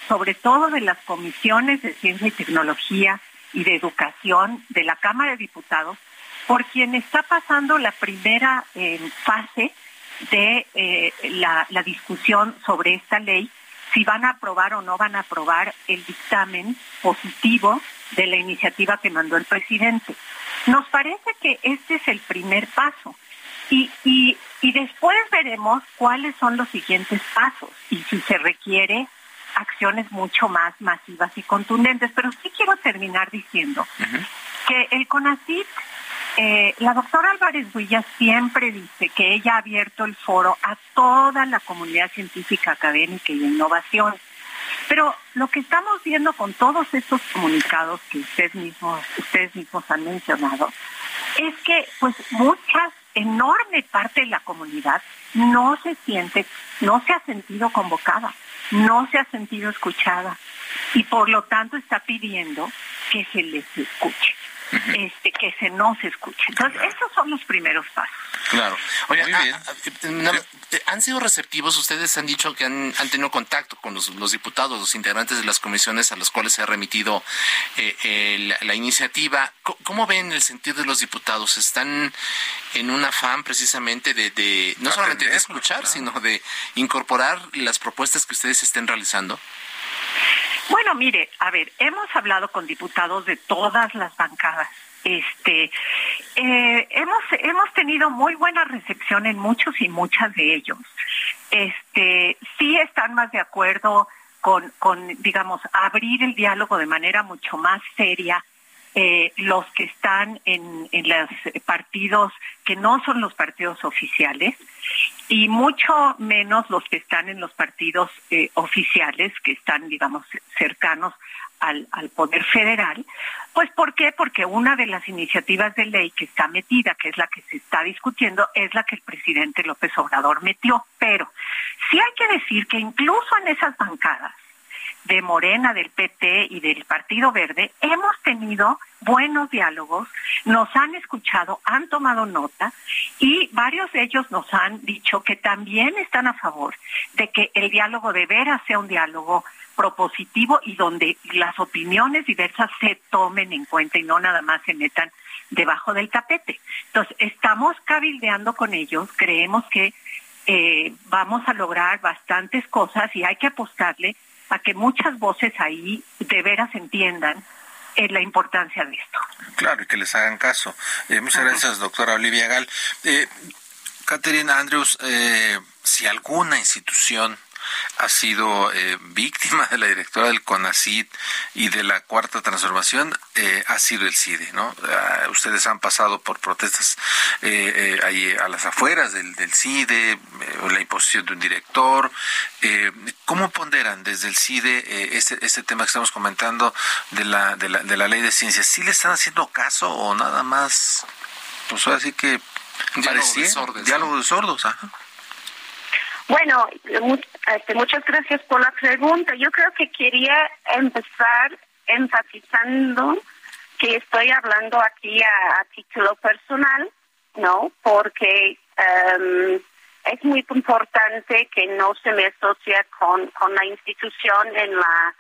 sobre todo de las comisiones de ciencia y tecnología y de educación de la Cámara de Diputados, por quien está pasando la primera eh, fase de eh, la, la discusión sobre esta ley, si van a aprobar o no van a aprobar el dictamen positivo de la iniciativa que mandó el presidente. Nos parece que este es el primer paso y, y, y después veremos cuáles son los siguientes pasos y si se requiere acciones mucho más masivas y contundentes. Pero sí quiero terminar diciendo que el CONACYT, eh, la doctora Álvarez Huilla siempre dice que ella ha abierto el foro a toda la comunidad científica, académica y de innovación. Pero lo que estamos viendo con todos estos comunicados que ustedes mismos, ustedes mismos han mencionado, es que pues muchas, enorme parte de la comunidad no se siente, no se ha sentido convocada, no se ha sentido escuchada y por lo tanto está pidiendo que se les escuche este, que se no se escuche. Entonces, esos son los primeros pasos. Claro. Oye, Muy bien. Ah, ah, eh, ¿Han sido receptivos? Ustedes han dicho que han, tenido contacto con los, diputados, los integrantes de las comisiones a los cuales se ha remitido eh, la, iniciativa. ¿Cómo, ven el sentido de los diputados? ¿Están en un afán precisamente de, no solamente de escuchar, sino de incorporar las propuestas que ustedes estén realizando? Bueno, mire, a ver, hemos hablado con diputados de todas las bancadas. Este, eh, hemos hemos tenido muy buena recepción en muchos y muchas de ellos. Este, sí están más de acuerdo con, con digamos, abrir el diálogo de manera mucho más seria eh, los que están en, en los partidos que no son los partidos oficiales y mucho menos los que están en los partidos eh, oficiales, que están, digamos, cercanos al, al, poder federal. Pues, ¿por qué? Porque una de las iniciativas de ley que está metida, que es la que se está discutiendo, es la que el presidente López Obrador metió. Pero sí hay que decir que incluso en esas bancadas, de Morena, del PT y del Partido Verde, hemos tenido buenos diálogos, nos han escuchado, han tomado nota y varios de ellos nos han dicho que también están a favor de que el diálogo de veras sea un diálogo propositivo y donde las opiniones diversas se tomen en cuenta y no nada más se metan debajo del tapete. Entonces, estamos cabildeando con ellos, creemos que eh, vamos a lograr bastantes cosas y hay que apostarle a que muchas voces ahí de veras entiendan eh, la importancia de esto. Claro, y que les hagan caso. Eh, muchas gracias, doctora Olivia Gal. Eh, Catherine Andrews, eh, si alguna institución ha sido eh, víctima de la directora del CONACID y de la cuarta transformación eh, ha sido el CIDE, ¿no? Ah, ustedes han pasado por protestas eh, ahí a las afueras del, del CIDE, la imposición de un director. ¿Cómo ponderan desde el CIDE este, este tema que estamos comentando de la, de la, de la ley de ciencias? ¿Sí le están haciendo caso o nada más? Pues ahora sí que diálogo de sordos. Diálogo de sordos, ajá. Bueno, este, muchas gracias por la pregunta. Yo creo que quería empezar enfatizando que estoy hablando aquí a, título personal, ¿no? Porque um, es muy importante que no se me asocie con, con la institución en la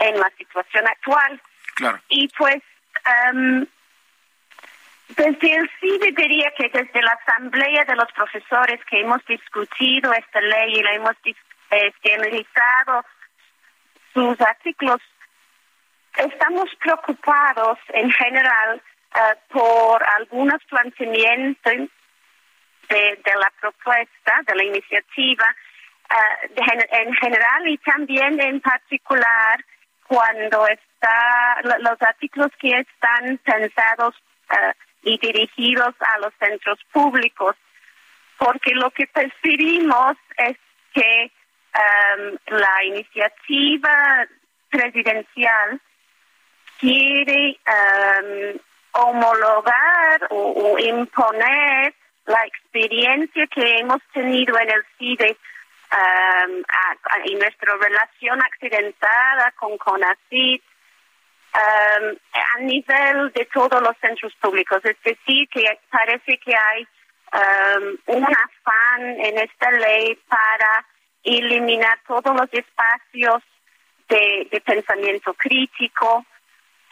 en la situación actual. Claro. Y pues um, desde el CIDE diría que desde la Asamblea de los Profesores que hemos discutido esta ley y la hemos este, analizado sus artículos, estamos preocupados en general uh, por algunos planteamientos de, la propuesta, de la iniciativa, uh, en general y también en particular cuando está los artículos que están pensados uh, y dirigidos a los centros públicos, porque lo que percibimos es que um, la iniciativa presidencial quiere um, homologar o, imponer la experiencia que hemos tenido en el CIDE um, en nuestra relación accidentada con CONACYT um, a nivel de todos los centros públicos. Es decir, que parece que hay um, un afán en esta ley para eliminar todos los espacios de pensamiento crítico,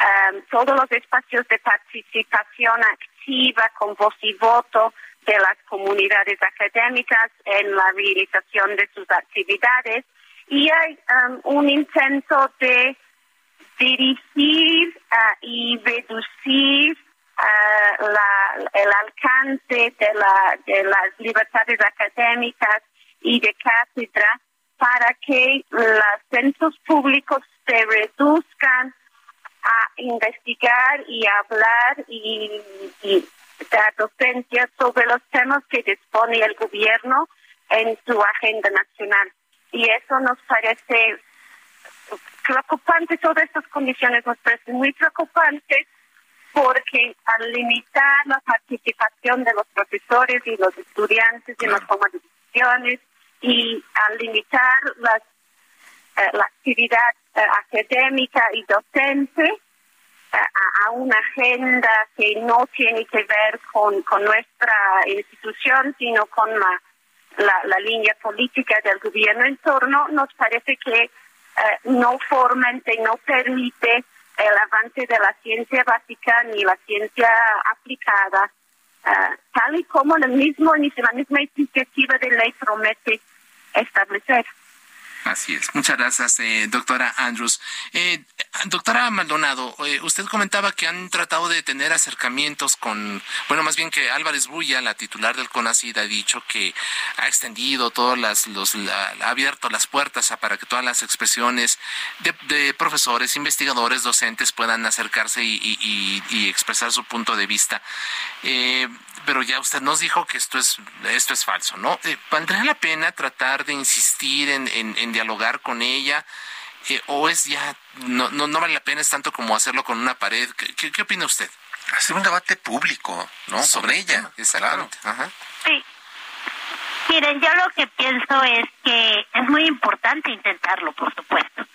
Um, todos los espacios de participación activa con voz y voto de las comunidades académicas en la realización de sus actividades y hay um, un intento de dirigir y reducir uh, el alcance de, la, de las libertades académicas y de cátedra para que los centros públicos se reduzcan a investigar y hablar y, dar docencia sobre los temas que dispone el gobierno en su agenda nacional. Y eso nos parece preocupante, todas estas condiciones nos parecen muy preocupantes porque al limitar la participación de los profesores y los estudiantes en las tomas de decisiones y al limitar las, eh, la actividad eh, académica y docente eh, a, una agenda que no tiene que ver con, con nuestra institución, sino con la, la, línea política del gobierno en torno, nos parece que eh, no y no permite el avance de la ciencia básica ni la ciencia aplicada, tal y como el mismo, la misma iniciativa de ley promete establecer. Así es. Muchas gracias, eh, doctora Andrews. Eh, doctora Maldonado, eh, usted comentaba que han tratado de tener acercamientos con, bueno, más bien que Álvarez Bulla, la titular del CONACID, ha dicho que ha extendido todas las, los, ha abierto las puertas para que todas las expresiones de, profesores, investigadores, docentes puedan acercarse y, expresar su punto de vista. pero ya usted nos dijo que esto es, esto es falso, ¿no? ¿Valdría la pena tratar de insistir en dialogar con ella? Eh, ¿O es ya, no, no, no vale la pena, es tanto como hacerlo con una pared? ¿Qué, qué, opina usted? Hacer un debate público, ¿no? Sobre, ella. Exactamente. Sí. Miren, yo lo que pienso es que es muy importante intentarlo, por supuesto.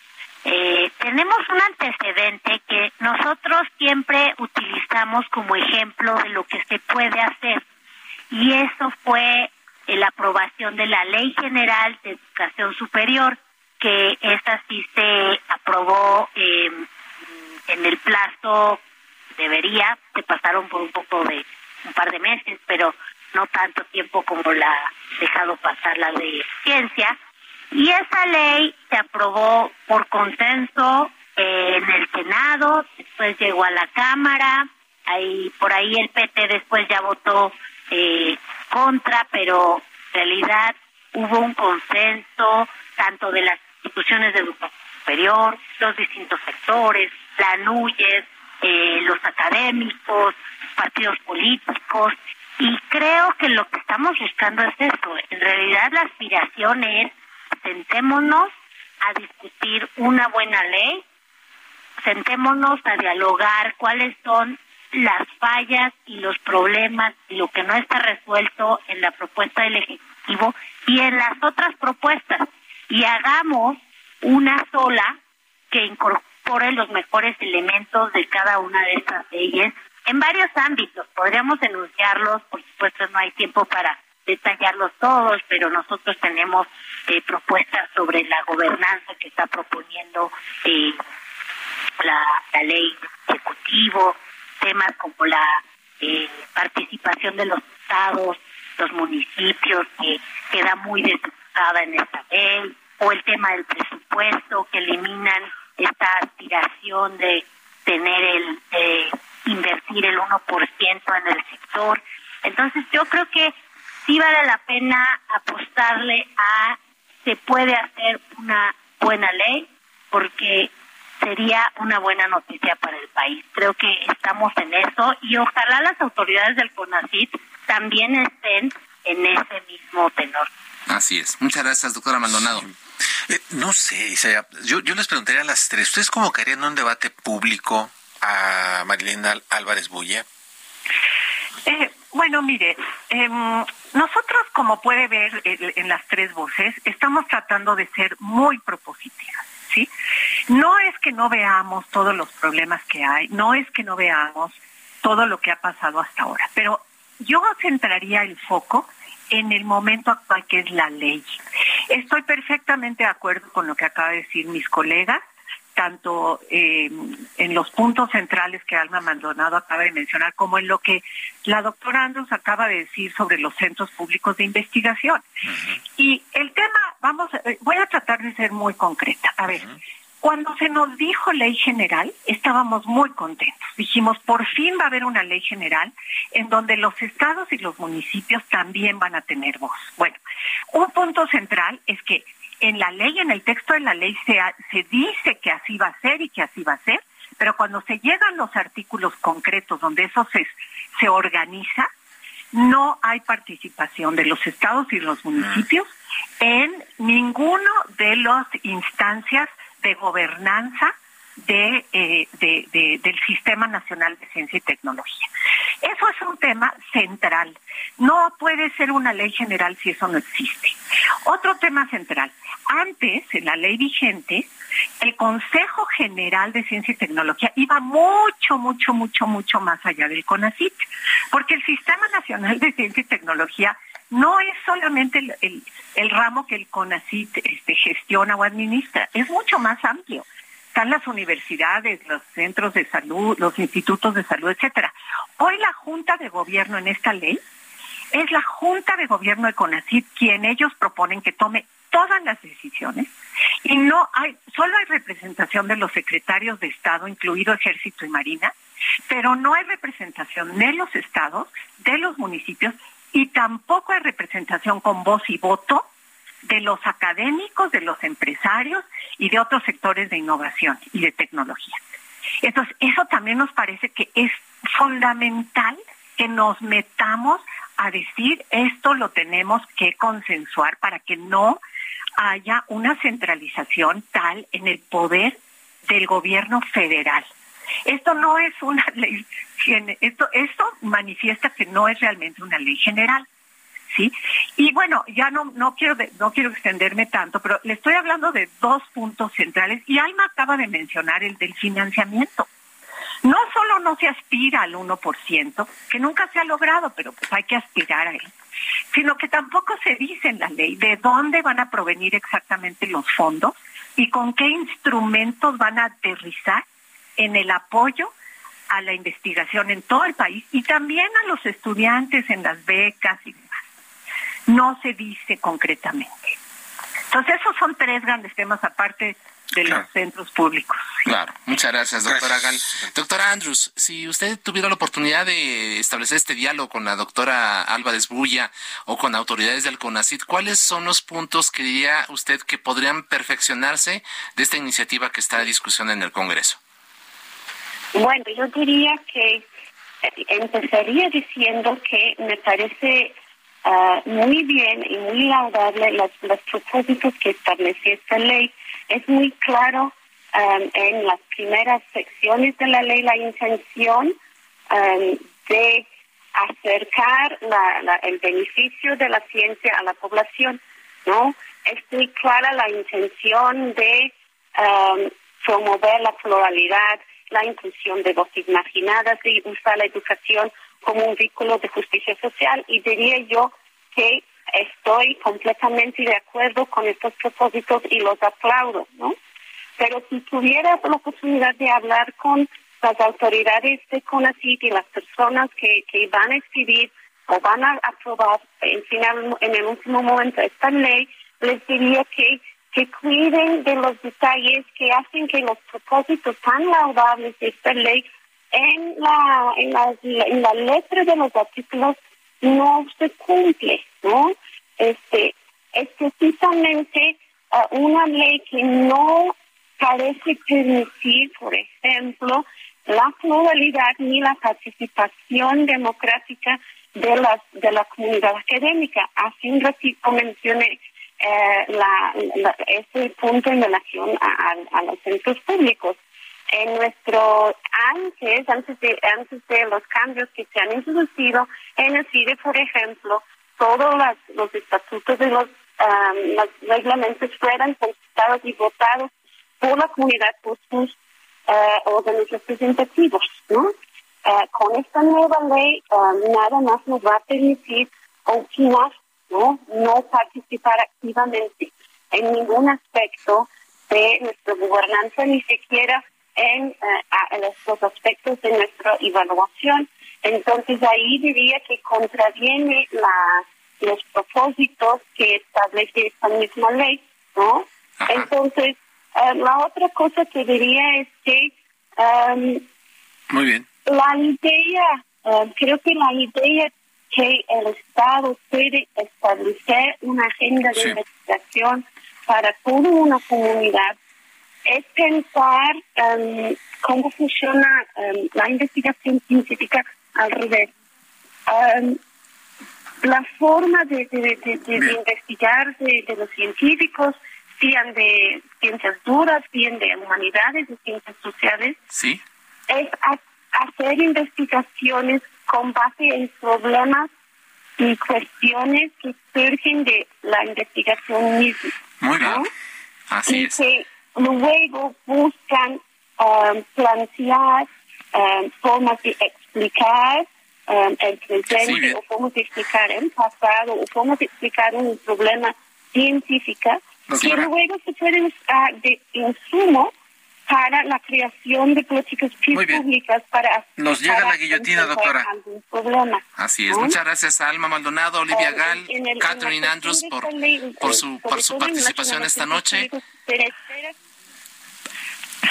Eh, tenemos un antecedente que nosotros siempre utilizamos como ejemplo de lo que se puede hacer. Y eso fue la aprobación de la Ley General de Educación Superior, que esta sí se aprobó eh, en el plazo, debería, se pasaron por un poco de un par de meses, pero no tanto tiempo como la ha dejado pasar la de ciencia. Y esa ley se aprobó por consenso en el Senado, después llegó a la Cámara, ahí por ahí el PT después ya votó eh, contra, pero en realidad hubo un consenso tanto de las instituciones de educación superior, los distintos sectores, la NUYES, eh, los académicos, partidos políticos, y creo que lo que estamos buscando es eso. En realidad la aspiración es sentémonos a discutir una buena ley, sentémonos a dialogar cuáles son las fallas y los problemas y lo que no está resuelto en la propuesta del Ejecutivo y en las otras propuestas y hagamos una sola que incorpore los mejores elementos de cada una de estas leyes en varios ámbitos. Podríamos enunciarlos, por supuesto no hay tiempo para detallarlos todos, pero nosotros tenemos eh, propuestas sobre la gobernanza que está proponiendo eh, la, la ley ejecutivo, temas como la eh, participación de los estados, los municipios, que queda muy desgastada en esta ley, o el tema del presupuesto, que eliminan esta aspiración de tener el, de invertir el 1% en el sector. Entonces yo creo que sí vale la pena apostarle a se puede hacer una buena ley porque sería una buena noticia para el país. Creo que estamos en eso y ojalá las autoridades del CONACYT también estén en ese mismo tenor. Así es. Muchas gracias, doctora Maldonado. Eh, no sé, Isaya. Yo, yo les preguntaría a las tres, ¿ustedes convocarían un debate público a Marilena Álvarez Bulla? Eh, bueno, mire, em, nosotros, como puede ver en las tres voces, estamos tratando de ser muy propositivas, No es que no veamos todos los problemas que hay, no es que no veamos todo lo que ha pasado hasta ahora, pero yo centraría el foco en el momento actual que es la ley. Estoy perfectamente de acuerdo con lo que acaba de decir mis colegas tanto eh, en los puntos centrales que Alma Maldonado acaba de mencionar, como en lo que la doctora Andrews acaba de decir sobre los centros públicos de investigación. Y el tema, vamos, eh, voy a tratar de ser muy concreta. A ver, cuando se nos dijo ley general, estábamos muy contentos. Dijimos, por fin va a haber una ley general en donde los estados y los municipios también van a tener voz. Bueno, un punto central es que en la ley, en el texto de la ley se, dice que así va a ser y que así va a ser, pero cuando se llegan los artículos concretos donde eso se, se organiza, no hay participación de los estados y los municipios en ninguno de las instancias de gobernanza eh, del Sistema Nacional de Ciencia y Tecnología. Eso es un tema central. No puede ser una ley general si eso no existe. Otro tema central. Antes, en la ley vigente, el Consejo General de Ciencia y Tecnología iba mucho, mucho, mucho, mucho más allá del CONACIT, porque el Sistema Nacional de Ciencia y Tecnología no es solamente el, el, ramo que el CONACIT este, gestiona o administra, es mucho más amplio. Están las universidades, los centros de salud, los institutos de salud, etcétera. Hoy la Junta de Gobierno en esta ley es la Junta de Gobierno de CONACIT quien ellos proponen que tome todas las decisiones y no hay, solo hay representación de los secretarios de Estado, incluido Ejército y Marina, pero no hay representación de los estados, de los municipios y tampoco hay representación con voz y voto de los académicos, de los empresarios y de otros sectores de innovación y de tecnología. Entonces, eso también nos parece que es fundamental que nos metamos a decir esto lo tenemos que consensuar para que no haya una centralización tal en el poder del gobierno federal. Esto no es una ley, esto, esto manifiesta que no es realmente una ley general. ¿Sí? Y bueno, ya no, no quiero no quiero extenderme tanto, pero le estoy hablando de dos puntos centrales y Alma acaba de mencionar el del financiamiento. No solo no se aspira al 1%, que nunca se ha logrado, pero pues hay que aspirar a él, sino que tampoco se dice en la ley de dónde van a provenir exactamente los fondos y con qué instrumentos van a aterrizar en el apoyo a la investigación en todo el país y también a los estudiantes en las becas y demás. No se dice concretamente. Entonces esos son tres grandes temas aparte de los centros públicos. Claro, muchas gracias, doctora Gal. Doctora Andrews, si usted tuviera la oportunidad de establecer este diálogo con la doctora Álvarez Bulla o con autoridades del CONACIT, ¿cuáles son los puntos que diría usted que podrían perfeccionarse de esta iniciativa que está en discusión en el Congreso? Bueno, yo diría que eh, empezaría diciendo que me parece ah, muy bien y muy laudable los, los propósitos que establece esta ley es muy claro um, en las primeras secciones de la ley la intención um, de acercar el beneficio de la ciencia a la población, ¿no? Es muy clara la intención de um, promover la pluralidad, la inclusión de voces marginadas y usar la educación como un vínculo de justicia social y diría yo que estoy completamente de acuerdo con estos propósitos y los aplaudo, ¿no? Pero si tuviera la oportunidad de hablar con las autoridades de CONACYT y las personas que, que van a escribir o van a aprobar en, final, en el último momento esta ley, les diría que, que cuiden de los detalles que hacen que los propósitos tan laudables de esta ley en la, en la, en la letra de los artículos no se cumple, ¿no? Este, es precisamente ah, una ley que no parece permitir, por ejemplo, la pluralidad ni la participación democrática de la, de la comunidad académica. Hace un ratito mencioné eh, la, ese punto en relación a, a, los centros públicos. En nuestro antes, antes de, antes de los cambios que se han introducido en el CIDE, por ejemplo, todos los estatutos de los, los reglamentos fueran consultados y votados por la comunidad, por sus uh, órganos representativos. Uh, con esta nueva ley nada más nos va a permitir opinar, ¿no? No participar activamente en ningún aspecto de nuestra gobernanza, ni siquiera en, uh, los aspectos de nuestra evaluación. Entonces ahí diría que contraviene la, los propósitos que establece esta misma ley, ¿no? Entonces, uh, la otra cosa que diría es que um, muy bien la idea, uh, creo que la idea que el Estado puede establecer una agenda de investigación para toda una comunidad es pensar um, cómo funciona um, la investigación científica al revés. Um, la forma de, investigar de, los científicos, sean de ciencias duras, bien de humanidades, de ciencias sociales, ¿Sí? es hacer investigaciones con base en problemas y cuestiones que surgen de la investigación misma. Muy bien. Así y que luego buscan um, plantear um, formas de explicar um, el presente o formas de explicar el pasado o formas de explicar un problema científico que luego se pueden usar de insumo para la creación de políticas públicas para nos llega la guillotina doctora. así es. muchas gracias a Alma Maldonado Olivia Gal Catherine Andrews por, por su por su participación esta noche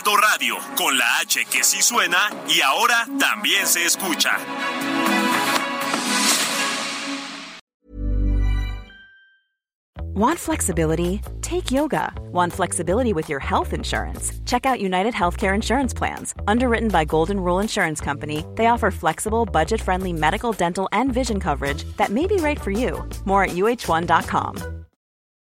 Heraldo Radio, con la H que sí suena y ahora también se escucha. Want flexibility? Take yoga. Want flexibility with your health insurance? Check out United Healthcare Insurance Plans. Underwritten by Golden Rule Insurance Company, they offer flexible, budget friendly medical, dental, and vision coverage that may be right for you. More at uh1.com.